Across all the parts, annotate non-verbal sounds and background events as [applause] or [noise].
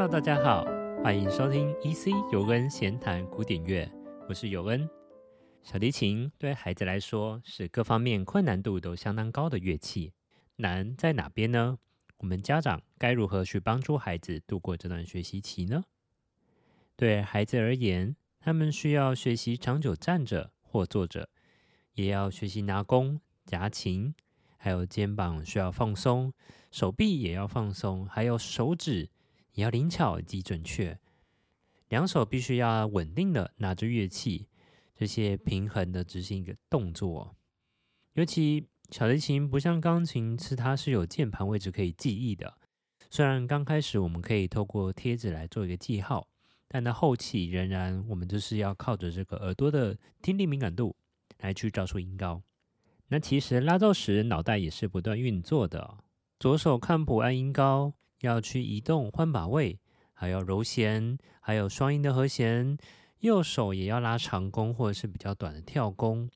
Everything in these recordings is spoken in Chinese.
Hello，大家好，欢迎收听 EC 尤恩闲谈古典乐，我是尤恩。小提琴对孩子来说是各方面困难度都相当高的乐器，难在哪边呢？我们家长该如何去帮助孩子度过这段学习期呢？对孩子而言，他们需要学习长久站着或坐着，也要学习拿弓、夹琴，还有肩膀需要放松，手臂也要放松，还有手指也要灵巧及准确。两手必须要稳定的拿着乐器，这些平衡的执行一个动作。尤其小提琴不像钢琴，是它是有键盘位置可以记忆的。虽然刚开始我们可以透过贴纸来做一个记号。但到后期，仍然我们就是要靠着这个耳朵的听力敏感度来去找出音高。那其实拉奏时，脑袋也是不断运作的。左手看谱按音高，要去移动换把位，还要揉弦，还有双音的和弦。右手也要拉长弓或者是比较短的跳弓，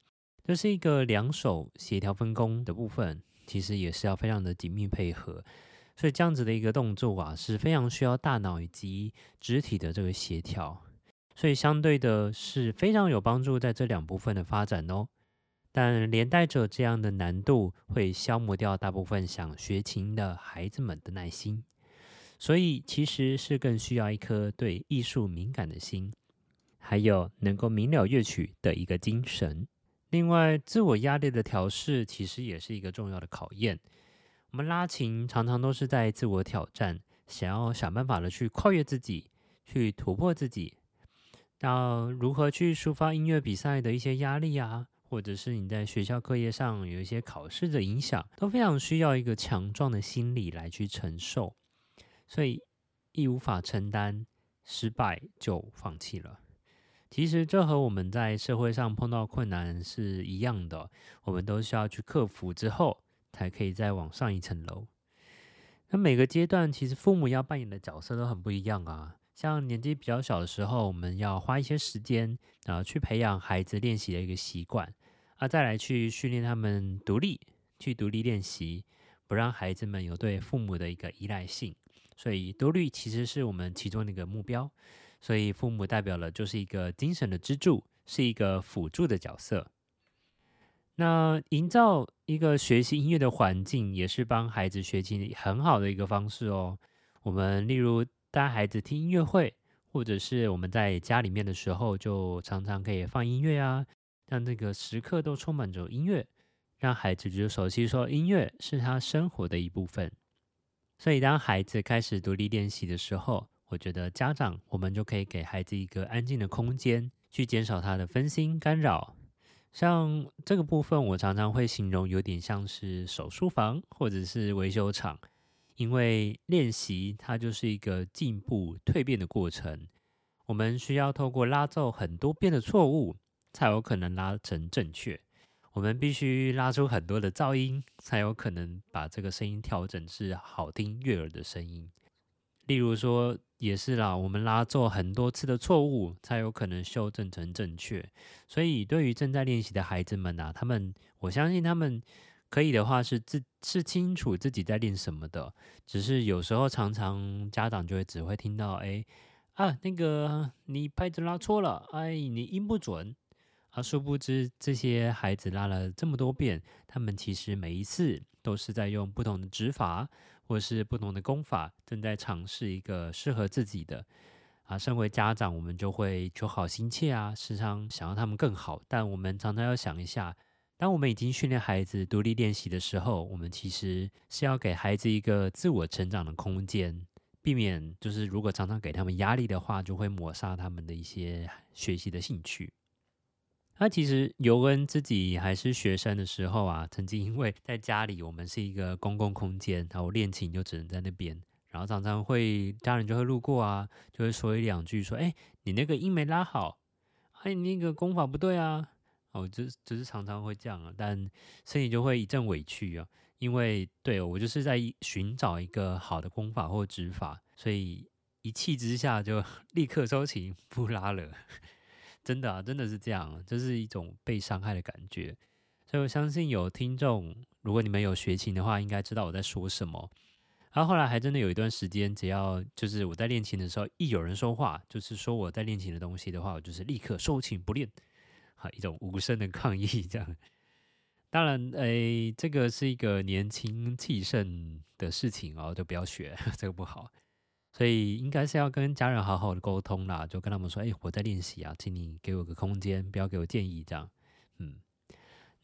这是一个两手协调分工的部分，其实也是要非常的紧密配合。所以这样子的一个动作啊，是非常需要大脑以及肢体的这个协调，所以相对的是非常有帮助在这两部分的发展哦。但连带着这样的难度，会消磨掉大部分想学琴的孩子们的耐心，所以其实是更需要一颗对艺术敏感的心，还有能够明了乐曲的一个精神。另外，自我压力的调试其实也是一个重要的考验。我们拉琴常常都是在自我挑战，想要想办法的去跨越自己，去突破自己。那如何去抒发音乐比赛的一些压力啊，或者是你在学校课业上有一些考试的影响，都非常需要一个强壮的心理来去承受。所以一无法承担失败就放弃了。其实这和我们在社会上碰到困难是一样的，我们都需要去克服之后。才可以再往上一层楼。那每个阶段，其实父母要扮演的角色都很不一样啊。像年纪比较小的时候，我们要花一些时间啊，去培养孩子练习的一个习惯啊，再来去训练他们独立，去独立练习，不让孩子们有对父母的一个依赖性。所以，独立其实是我们其中的一个目标。所以，父母代表了就是一个精神的支柱，是一个辅助的角色。那营造一个学习音乐的环境，也是帮孩子学习很好的一个方式哦。我们例如带孩子听音乐会，或者是我们在家里面的时候，就常常可以放音乐啊，让这个时刻都充满着音乐，让孩子就熟悉说音乐是他生活的一部分。所以当孩子开始独立练习的时候，我觉得家长我们就可以给孩子一个安静的空间，去减少他的分心干扰。像这个部分，我常常会形容有点像是手术房或者是维修厂，因为练习它就是一个进步蜕变的过程。我们需要透过拉奏很多遍的错误，才有可能拉成正确。我们必须拉出很多的噪音，才有可能把这个声音调整至好听悦耳的声音。例如说。也是啦，我们拉奏很多次的错误，才有可能修正成正确。所以，对于正在练习的孩子们啊，他们我相信他们可以的话是自是清楚自己在练什么的。只是有时候常常家长就会只会听到，哎啊，那个你拍子拉错了，哎，你音不准啊。殊不知这些孩子拉了这么多遍，他们其实每一次都是在用不同的指法。或是不同的功法，正在尝试一个适合自己的啊。身为家长，我们就会求好心切啊，时常想要他们更好。但我们常常要想一下，当我们已经训练孩子独立练习的时候，我们其实是要给孩子一个自我成长的空间，避免就是如果常常给他们压力的话，就会抹杀他们的一些学习的兴趣。那其实尤恩自己还是学生的时候啊，曾经因为在家里我们是一个公共空间，然后练琴就只能在那边，然后常常会家人就会路过啊，就会说一两句说：“哎，你那个音没拉好，哎，你那个功法不对啊。”哦，就只是常常会这样啊，但心里就会一阵委屈啊，因为对我就是在寻找一个好的功法或指法，所以一气之下就 [laughs] 立刻收琴不拉了。真的啊，真的是这样，这是一种被伤害的感觉。所以我相信有听众，如果你们有学琴的话，应该知道我在说什么。然后后来还真的有一段时间，只要就是我在练琴的时候，一有人说话，就是说我在练琴的东西的话，我就是立刻收琴不练，好一种无声的抗议这样。当然，诶，这个是一个年轻气盛的事情哦，就不要学，[laughs] 这个不好。所以应该是要跟家人好好的沟通啦，就跟他们说，哎，我在练习啊，请你给我个空间，不要给我建议这样。嗯，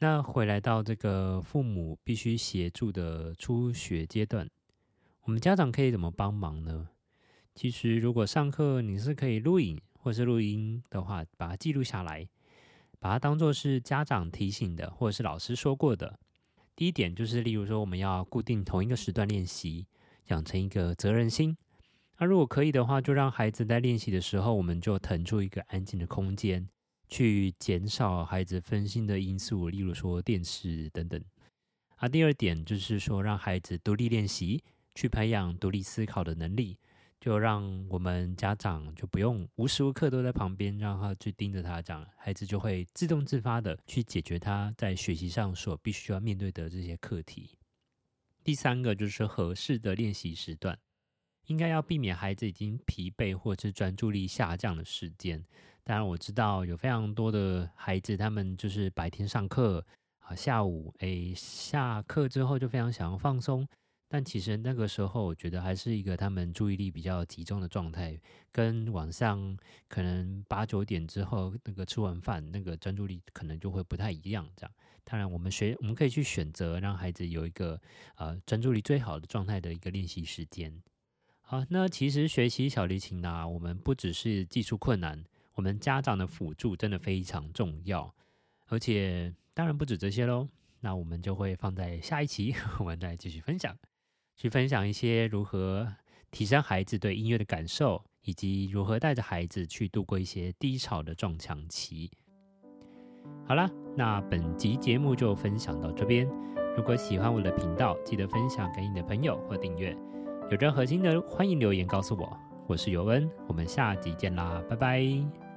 那回来到这个父母必须协助的初学阶段，我们家长可以怎么帮忙呢？其实如果上课你是可以录影或是录音的话，把它记录下来。把它当做是家长提醒的，或者是老师说过的。第一点就是，例如说，我们要固定同一个时段练习，养成一个责任心。那如果可以的话，就让孩子在练习的时候，我们就腾出一个安静的空间，去减少孩子分心的因素，例如说电视等等。啊，第二点就是说，让孩子独立练习，去培养独立思考的能力。就让我们家长就不用无时无刻都在旁边，让他去盯着他讲，孩子就会自动自发的去解决他在学习上所必须要面对的这些课题。第三个就是合适的练习时段，应该要避免孩子已经疲惫或者是专注力下降的时间。当然我知道有非常多的孩子，他们就是白天上课啊，下午诶下课之后就非常想要放松。但其实那个时候，我觉得还是一个他们注意力比较集中的状态，跟晚上可能八九点之后那个吃完饭那个专注力可能就会不太一样。这样，当然我们学我们可以去选择让孩子有一个呃专注力最好的状态的一个练习时间。好，那其实学习小提琴呢，我们不只是技术困难，我们家长的辅助真的非常重要，而且当然不止这些喽。那我们就会放在下一期，我们再继续分享。去分享一些如何提升孩子对音乐的感受，以及如何带着孩子去度过一些低潮的撞墙期。好了，那本集节目就分享到这边。如果喜欢我的频道，记得分享给你的朋友或订阅。有任何心得，欢迎留言告诉我。我是尤恩，我们下集见啦，拜拜。